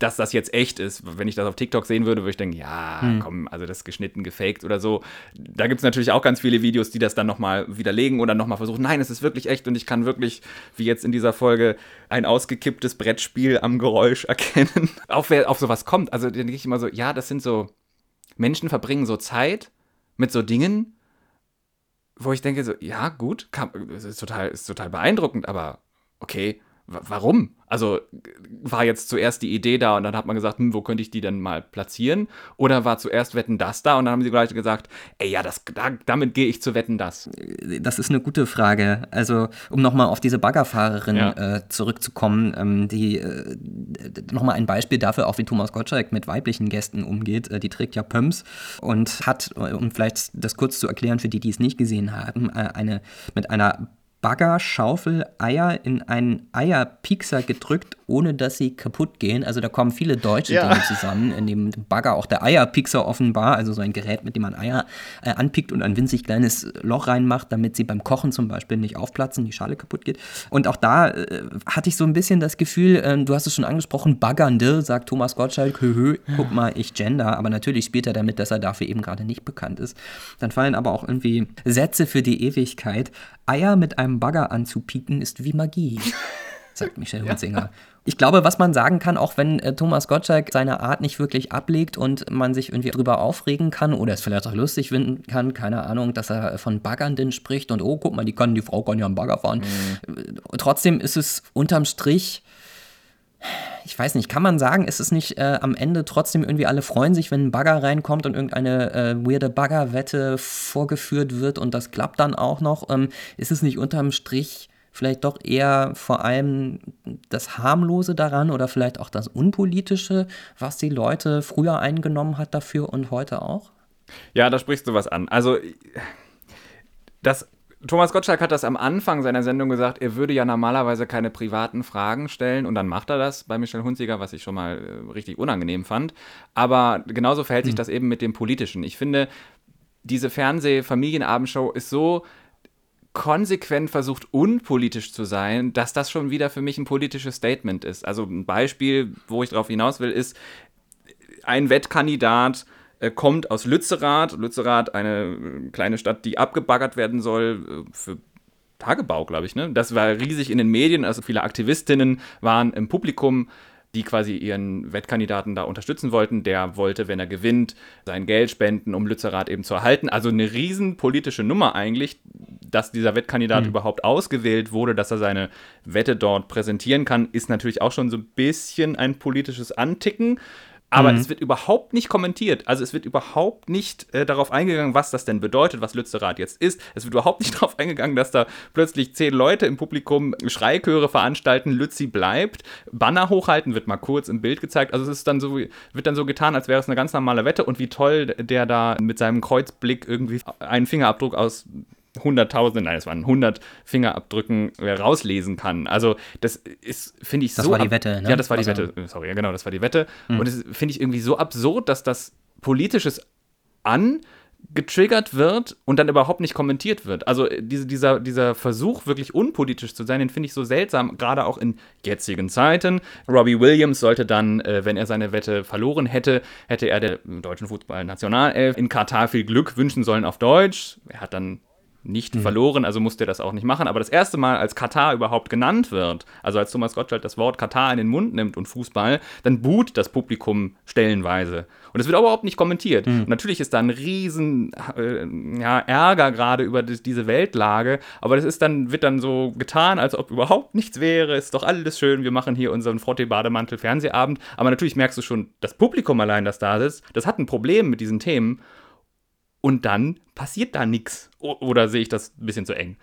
dass das jetzt echt ist. Wenn ich das auf TikTok sehen würde, würde ich denken, ja, hm. komm, also das ist geschnitten, gefaked oder so. Da gibt es natürlich auch ganz viele Videos, die das dann nochmal widerlegen oder nochmal versuchen, nein, es ist wirklich echt und ich kann wirklich, wie jetzt in dieser Folge, ein ausgekipptes Brettspiel am Geräusch erkennen. auch wer auf sowas kommt, also dann denke ich immer so, ja, das sind so, Menschen verbringen so Zeit mit so Dingen, wo ich denke so, ja, gut, kann, ist, total, ist total beeindruckend, aber okay, warum? Also war jetzt zuerst die Idee da und dann hat man gesagt, hm, wo könnte ich die denn mal platzieren? Oder war zuerst Wetten das da und dann haben die Leute gesagt, ey, ja, das, da, damit gehe ich zu Wetten das? Das ist eine gute Frage. Also, um nochmal auf diese Baggerfahrerin ja. äh, zurückzukommen, ähm, die äh, nochmal ein Beispiel dafür, auch wie Thomas Gottschalk mit weiblichen Gästen umgeht. Äh, die trägt ja Pumps und hat, um vielleicht das kurz zu erklären für die, die es nicht gesehen haben, äh, eine mit einer Bagger, Schaufel, Eier in einen Eierpiekser gedrückt, ohne dass sie kaputt gehen. Also da kommen viele deutsche ja. Dinge zusammen, in dem Bagger auch der Eierpiekser offenbar, also so ein Gerät, mit dem man Eier äh, anpickt und ein winzig kleines Loch reinmacht, damit sie beim Kochen zum Beispiel nicht aufplatzen, die Schale kaputt geht. Und auch da äh, hatte ich so ein bisschen das Gefühl, äh, du hast es schon angesprochen, Baggernde, sagt Thomas Gottschalk, hö, hö, guck mal, ich gender, aber natürlich spielt er damit, dass er dafür eben gerade nicht bekannt ist. Dann fallen aber auch irgendwie Sätze für die Ewigkeit. Eier mit einem Bagger anzupieken ist wie Magie, sagt Michel Hunzinger. Ja. Ich glaube, was man sagen kann, auch wenn äh, Thomas Gottschalk seine Art nicht wirklich ablegt und man sich irgendwie drüber aufregen kann oder es vielleicht auch lustig finden kann, keine Ahnung, dass er von Baggernden spricht und oh, guck mal, die, kann, die Frau kann ja einen Bagger fahren. Mhm. Trotzdem ist es unterm Strich ich weiß nicht, kann man sagen, ist es nicht äh, am Ende trotzdem irgendwie alle freuen sich, wenn ein Bagger reinkommt und irgendeine äh, weirde Baggerwette vorgeführt wird und das klappt dann auch noch? Ähm, ist es nicht unterm Strich vielleicht doch eher vor allem das Harmlose daran oder vielleicht auch das Unpolitische, was die Leute früher eingenommen hat dafür und heute auch? Ja, da sprichst du was an. Also, das Thomas Gottschalk hat das am Anfang seiner Sendung gesagt, er würde ja normalerweise keine privaten Fragen stellen und dann macht er das bei Michel Hunziger, was ich schon mal äh, richtig unangenehm fand. Aber genauso verhält sich hm. das eben mit dem Politischen. Ich finde, diese Fernseh-Familienabendshow ist so konsequent versucht, unpolitisch zu sein, dass das schon wieder für mich ein politisches Statement ist. Also ein Beispiel, wo ich darauf hinaus will, ist ein Wettkandidat äh, kommt aus Lützerath. Lützerath, eine äh, kleine Stadt, die abgebaggert werden soll äh, für Tagebau, glaube ich. Ne? Das war riesig in den Medien. Also viele Aktivistinnen waren im Publikum die quasi ihren Wettkandidaten da unterstützen wollten. Der wollte, wenn er gewinnt, sein Geld spenden, um Lützerath eben zu erhalten. Also eine riesen politische Nummer eigentlich, dass dieser Wettkandidat mhm. überhaupt ausgewählt wurde, dass er seine Wette dort präsentieren kann, ist natürlich auch schon so ein bisschen ein politisches Anticken. Aber mhm. es wird überhaupt nicht kommentiert. Also es wird überhaupt nicht äh, darauf eingegangen, was das denn bedeutet, was Lützerath jetzt ist. Es wird überhaupt nicht darauf eingegangen, dass da plötzlich zehn Leute im Publikum Schreichöre veranstalten, Lützi bleibt. Banner hochhalten wird mal kurz im Bild gezeigt. Also es ist dann so, wird dann so getan, als wäre es eine ganz normale Wette und wie toll der da mit seinem Kreuzblick irgendwie einen Fingerabdruck aus Hunderttausende, nein, es waren 100 Fingerabdrücken rauslesen kann. Also das ist, finde ich, das so. Das war die Wette, ne? Ja, das war die also, Wette. Sorry, ja, genau, das war die Wette. Mhm. Und das finde ich irgendwie so absurd, dass das politisches an getriggert wird und dann überhaupt nicht kommentiert wird. Also diese, dieser, dieser Versuch, wirklich unpolitisch zu sein, den finde ich so seltsam, gerade auch in jetzigen Zeiten. Robbie Williams sollte dann, äh, wenn er seine Wette verloren hätte, hätte er der deutschen Fußballnationalelf in Katar viel Glück wünschen sollen auf Deutsch. Er hat dann nicht mhm. verloren, also musste er das auch nicht machen. Aber das erste Mal, als Katar überhaupt genannt wird, also als Thomas Gottschalk das Wort Katar in den Mund nimmt und Fußball, dann buht das Publikum stellenweise. Und es wird überhaupt nicht kommentiert. Mhm. Und natürlich ist da ein riesen äh, ja, Ärger gerade über die, diese Weltlage, aber das ist dann, wird dann so getan, als ob überhaupt nichts wäre, ist doch alles schön, wir machen hier unseren Frottee-Bademantel-Fernsehabend. Aber natürlich merkst du schon, das Publikum allein, das da sitzt, das hat ein Problem mit diesen Themen und dann passiert da nichts. Oder sehe ich das ein bisschen zu eng?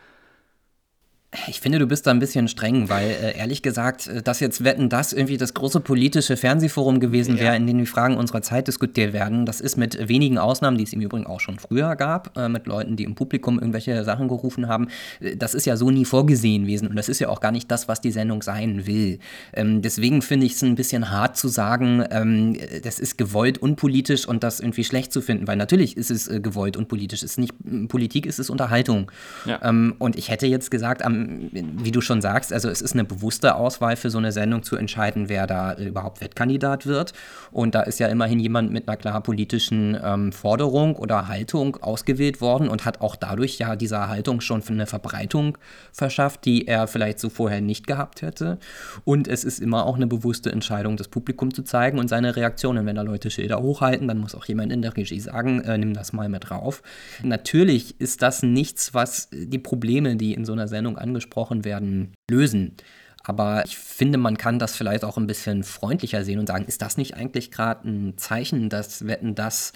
Ich finde, du bist da ein bisschen streng, weil äh, ehrlich gesagt, äh, dass jetzt Wetten das irgendwie das große politische Fernsehforum gewesen wäre, ja. in dem die Fragen unserer Zeit diskutiert werden, das ist mit wenigen Ausnahmen, die es im Übrigen auch schon früher gab, äh, mit Leuten, die im Publikum irgendwelche Sachen gerufen haben, äh, das ist ja so nie vorgesehen gewesen und das ist ja auch gar nicht das, was die Sendung sein will. Ähm, deswegen finde ich es ein bisschen hart zu sagen, ähm, das ist gewollt unpolitisch und das irgendwie schlecht zu finden, weil natürlich ist es äh, gewollt unpolitisch. Es ist nicht Politik, es ist Unterhaltung. Ja. Ähm, und ich hätte jetzt gesagt, am wie du schon sagst, also es ist eine bewusste Auswahl für so eine Sendung zu entscheiden, wer da überhaupt Wettkandidat wird. Und da ist ja immerhin jemand mit einer klar politischen ähm, Forderung oder Haltung ausgewählt worden und hat auch dadurch ja dieser Haltung schon eine Verbreitung verschafft, die er vielleicht so vorher nicht gehabt hätte. Und es ist immer auch eine bewusste Entscheidung, das Publikum zu zeigen und seine Reaktionen. Wenn da Leute Schilder hochhalten, dann muss auch jemand in der Regie sagen, äh, nimm das mal mit drauf. Natürlich ist das nichts, was die Probleme, die in so einer Sendung angesprochen werden, lösen. Aber ich finde, man kann das vielleicht auch ein bisschen freundlicher sehen und sagen, ist das nicht eigentlich gerade ein Zeichen, dass Wetten das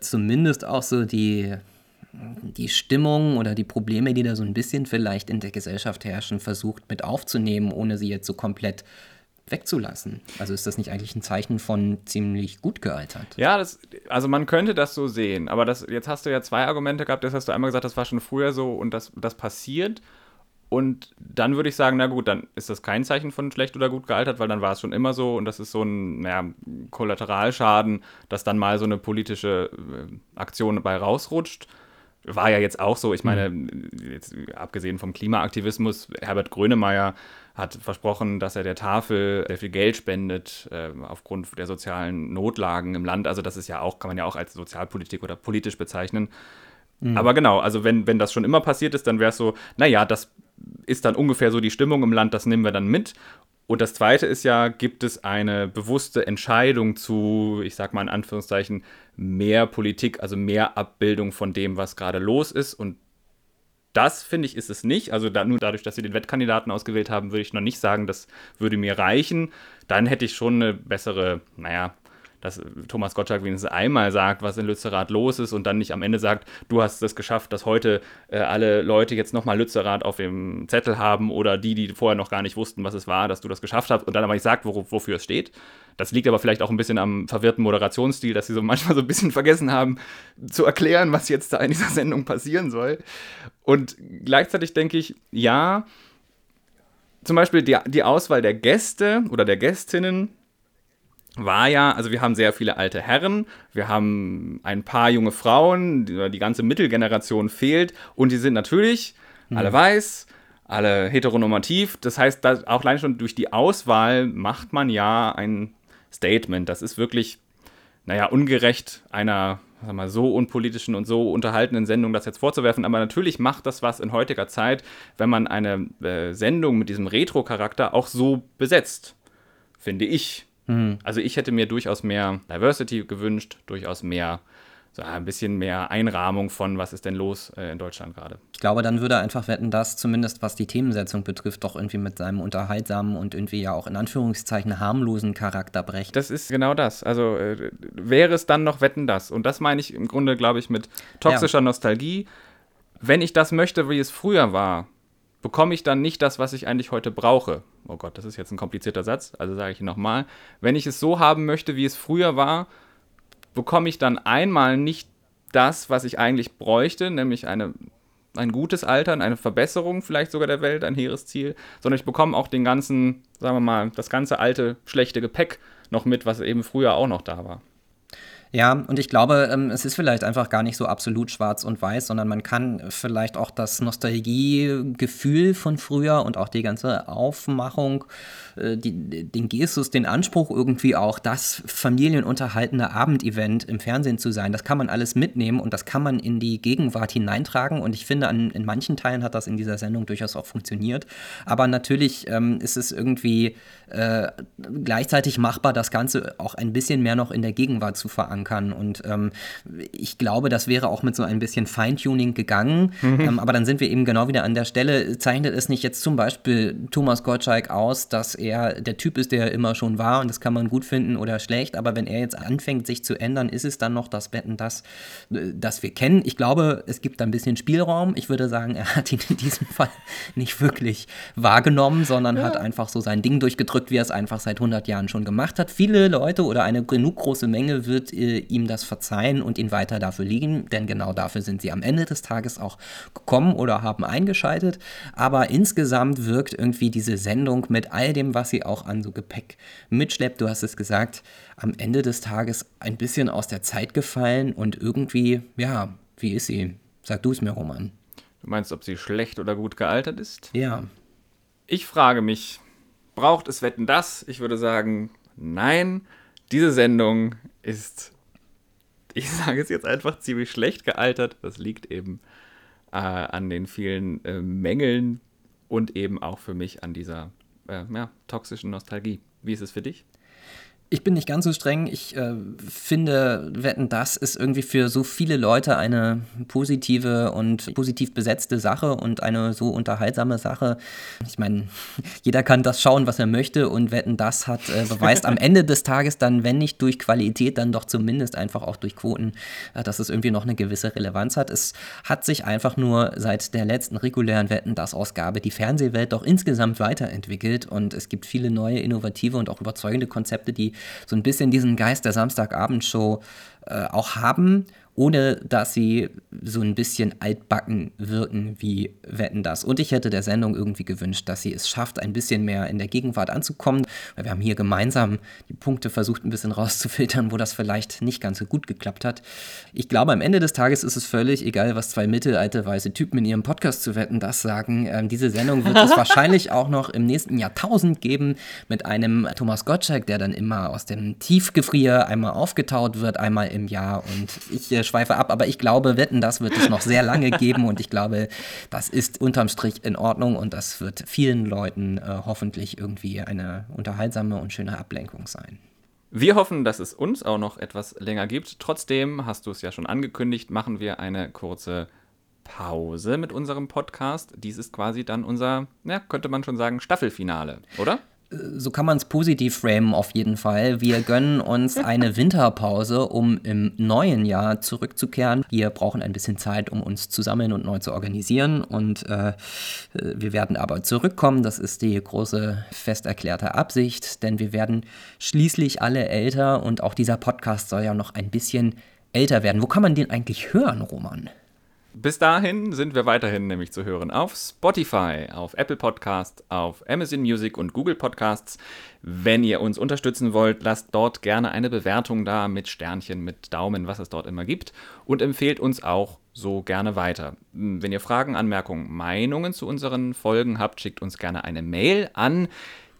zumindest auch so die, die Stimmung oder die Probleme, die da so ein bisschen vielleicht in der Gesellschaft herrschen, versucht mit aufzunehmen, ohne sie jetzt so komplett wegzulassen. Also ist das nicht eigentlich ein Zeichen von ziemlich gut gealtert? Ja, das, also man könnte das so sehen, aber das, jetzt hast du ja zwei Argumente gehabt. Jetzt hast du einmal gesagt, das war schon früher so und das, das passiert. Und dann würde ich sagen, na gut, dann ist das kein Zeichen von schlecht oder gut gealtert, weil dann war es schon immer so und das ist so ein naja, Kollateralschaden, dass dann mal so eine politische äh, Aktion dabei rausrutscht. War ja jetzt auch so, ich meine, mhm. jetzt, abgesehen vom Klimaaktivismus, Herbert Grönemeyer hat versprochen, dass er der Tafel sehr viel Geld spendet äh, aufgrund der sozialen Notlagen im Land. Also das ist ja auch, kann man ja auch als Sozialpolitik oder politisch bezeichnen. Mhm. Aber genau, also wenn, wenn das schon immer passiert ist, dann wäre es so, naja, das ist dann ungefähr so die Stimmung im Land, das nehmen wir dann mit. Und das Zweite ist ja, gibt es eine bewusste Entscheidung zu, ich sag mal in Anführungszeichen, mehr Politik, also mehr Abbildung von dem, was gerade los ist. Und das finde ich ist es nicht. Also da, nur dadurch, dass sie den Wettkandidaten ausgewählt haben, würde ich noch nicht sagen, das würde mir reichen. Dann hätte ich schon eine bessere, naja, dass Thomas Gottschalk wenigstens einmal sagt, was in Lützerath los ist und dann nicht am Ende sagt, du hast es geschafft, dass heute äh, alle Leute jetzt nochmal Lützerath auf dem Zettel haben oder die, die vorher noch gar nicht wussten, was es war, dass du das geschafft hast und dann aber nicht sagt, wo, wofür es steht. Das liegt aber vielleicht auch ein bisschen am verwirrten Moderationsstil, dass sie so manchmal so ein bisschen vergessen haben zu erklären, was jetzt da in dieser Sendung passieren soll. Und gleichzeitig denke ich, ja, zum Beispiel die, die Auswahl der Gäste oder der Gästinnen war ja, also wir haben sehr viele alte Herren, wir haben ein paar junge Frauen, die, die ganze Mittelgeneration fehlt und die sind natürlich mhm. alle weiß, alle heteronormativ. Das heißt, auch allein schon durch die Auswahl macht man ja ein Statement. Das ist wirklich, naja, ungerecht einer sag mal, so unpolitischen und so unterhaltenen Sendung das jetzt vorzuwerfen. Aber natürlich macht das was in heutiger Zeit, wenn man eine äh, Sendung mit diesem Retro-Charakter auch so besetzt, finde ich. Mhm. Also ich hätte mir durchaus mehr Diversity gewünscht, durchaus mehr so ein bisschen mehr Einrahmung von, was ist denn los äh, in Deutschland gerade. Ich glaube, dann würde er einfach wetten, dass zumindest was die Themensetzung betrifft, doch irgendwie mit seinem unterhaltsamen und irgendwie ja auch in Anführungszeichen harmlosen Charakter brecht. Das ist genau das. Also äh, wäre es dann noch wetten das. Und das meine ich im Grunde, glaube ich, mit toxischer ja. Nostalgie. Wenn ich das möchte, wie es früher war, bekomme ich dann nicht das, was ich eigentlich heute brauche. Oh Gott, das ist jetzt ein komplizierter Satz, also sage ich nochmal. Wenn ich es so haben möchte, wie es früher war, bekomme ich dann einmal nicht das, was ich eigentlich bräuchte, nämlich eine, ein gutes Altern, eine Verbesserung vielleicht sogar der Welt, ein hehres Ziel, sondern ich bekomme auch den ganzen, sagen wir mal, das ganze alte, schlechte Gepäck noch mit, was eben früher auch noch da war. Ja, und ich glaube, ähm, es ist vielleicht einfach gar nicht so absolut schwarz und weiß, sondern man kann vielleicht auch das Nostalgiegefühl von früher und auch die ganze Aufmachung, äh, die, den Gestus, den Anspruch irgendwie auch, das familienunterhaltende Abendevent im Fernsehen zu sein, das kann man alles mitnehmen und das kann man in die Gegenwart hineintragen. Und ich finde, an, in manchen Teilen hat das in dieser Sendung durchaus auch funktioniert. Aber natürlich ähm, ist es irgendwie äh, gleichzeitig machbar, das Ganze auch ein bisschen mehr noch in der Gegenwart zu verankern verankern. Und ähm, ich glaube, das wäre auch mit so ein bisschen Feintuning gegangen. Mhm. Ähm, aber dann sind wir eben genau wieder an der Stelle. Zeichnet es nicht jetzt zum Beispiel Thomas Gottschalk aus, dass er der Typ ist, der er immer schon war und das kann man gut finden oder schlecht. Aber wenn er jetzt anfängt, sich zu ändern, ist es dann noch das Betten, das, das wir kennen. Ich glaube, es gibt da ein bisschen Spielraum. Ich würde sagen, er hat ihn in diesem Fall nicht wirklich wahrgenommen, sondern ja. hat einfach so sein Ding durchgedrückt, wie er es einfach seit 100 Jahren schon gemacht hat. Viele Leute oder eine genug große Menge wird äh, ihm das verzeihen und ihn weiter dafür liegen, denn genau dafür sind sie am Ende des Tages auch gekommen oder haben eingeschaltet. Aber insgesamt wirkt irgendwie diese Sendung mit all dem, was sie auch an so Gepäck mitschleppt, du hast es gesagt, am Ende des Tages ein bisschen aus der Zeit gefallen und irgendwie, ja, wie ist sie? Sag du es mir, Roman. Du meinst, ob sie schlecht oder gut gealtert ist? Ja. Ich frage mich, braucht es Wetten das? Ich würde sagen, nein. Diese Sendung ist ich sage es jetzt einfach, ziemlich schlecht gealtert. Das liegt eben äh, an den vielen äh, Mängeln und eben auch für mich an dieser äh, ja, toxischen Nostalgie. Wie ist es für dich? Ich bin nicht ganz so streng. Ich äh, finde, Wetten, das ist irgendwie für so viele Leute eine positive und positiv besetzte Sache und eine so unterhaltsame Sache. Ich meine, jeder kann das schauen, was er möchte und Wetten, das hat äh, beweist am Ende des Tages dann, wenn nicht durch Qualität, dann doch zumindest einfach auch durch Quoten, äh, dass es irgendwie noch eine gewisse Relevanz hat. Es hat sich einfach nur seit der letzten regulären Wetten, das Ausgabe die Fernsehwelt doch insgesamt weiterentwickelt und es gibt viele neue, innovative und auch überzeugende Konzepte, die so ein bisschen diesen Geist der Samstagabendshow äh, auch haben ohne dass sie so ein bisschen altbacken wirken wie Wetten das. Und ich hätte der Sendung irgendwie gewünscht, dass sie es schafft, ein bisschen mehr in der Gegenwart anzukommen. Wir haben hier gemeinsam die Punkte versucht, ein bisschen rauszufiltern, wo das vielleicht nicht ganz so gut geklappt hat. Ich glaube, am Ende des Tages ist es völlig egal, was zwei mittelalte weiße Typen in ihrem Podcast zu Wetten das sagen. Ähm, diese Sendung wird es wahrscheinlich auch noch im nächsten Jahrtausend geben mit einem Thomas Gottschalk, der dann immer aus dem Tiefgefrier einmal aufgetaut wird, einmal im Jahr. Und ich äh, schweife ab, aber ich glaube, Wetten, das wird es noch sehr lange geben und ich glaube, das ist unterm Strich in Ordnung und das wird vielen Leuten äh, hoffentlich irgendwie eine unterhaltsame und schöne Ablenkung sein. Wir hoffen, dass es uns auch noch etwas länger gibt. Trotzdem, hast du es ja schon angekündigt, machen wir eine kurze Pause mit unserem Podcast. Dies ist quasi dann unser, ja, könnte man schon sagen, Staffelfinale, oder? So kann man es positiv framen auf jeden Fall. Wir gönnen uns eine Winterpause, um im neuen Jahr zurückzukehren. Wir brauchen ein bisschen Zeit, um uns zu sammeln und neu zu organisieren. Und äh, wir werden aber zurückkommen. Das ist die große fest erklärte Absicht, denn wir werden schließlich alle älter und auch dieser Podcast soll ja noch ein bisschen älter werden. Wo kann man den eigentlich hören, Roman? Bis dahin sind wir weiterhin nämlich zu hören auf Spotify, auf Apple Podcast, auf Amazon Music und Google Podcasts. Wenn ihr uns unterstützen wollt, lasst dort gerne eine Bewertung da mit Sternchen, mit Daumen, was es dort immer gibt und empfehlt uns auch so gerne weiter. Wenn ihr Fragen, Anmerkungen, Meinungen zu unseren Folgen habt, schickt uns gerne eine Mail an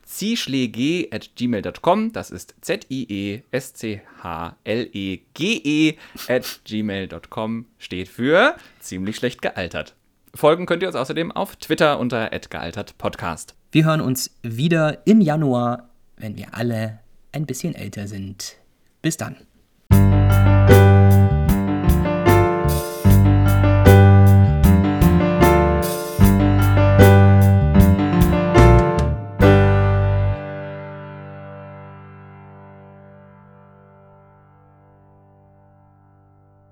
zieschläge at gmail.com. Das ist Z-I-E-S-C-H-L-E-G-E -E at gmail.com. Steht für ziemlich schlecht gealtert. Folgen könnt ihr uns außerdem auf Twitter unter gealtertpodcast. Wir hören uns wieder im Januar, wenn wir alle ein bisschen älter sind. Bis dann.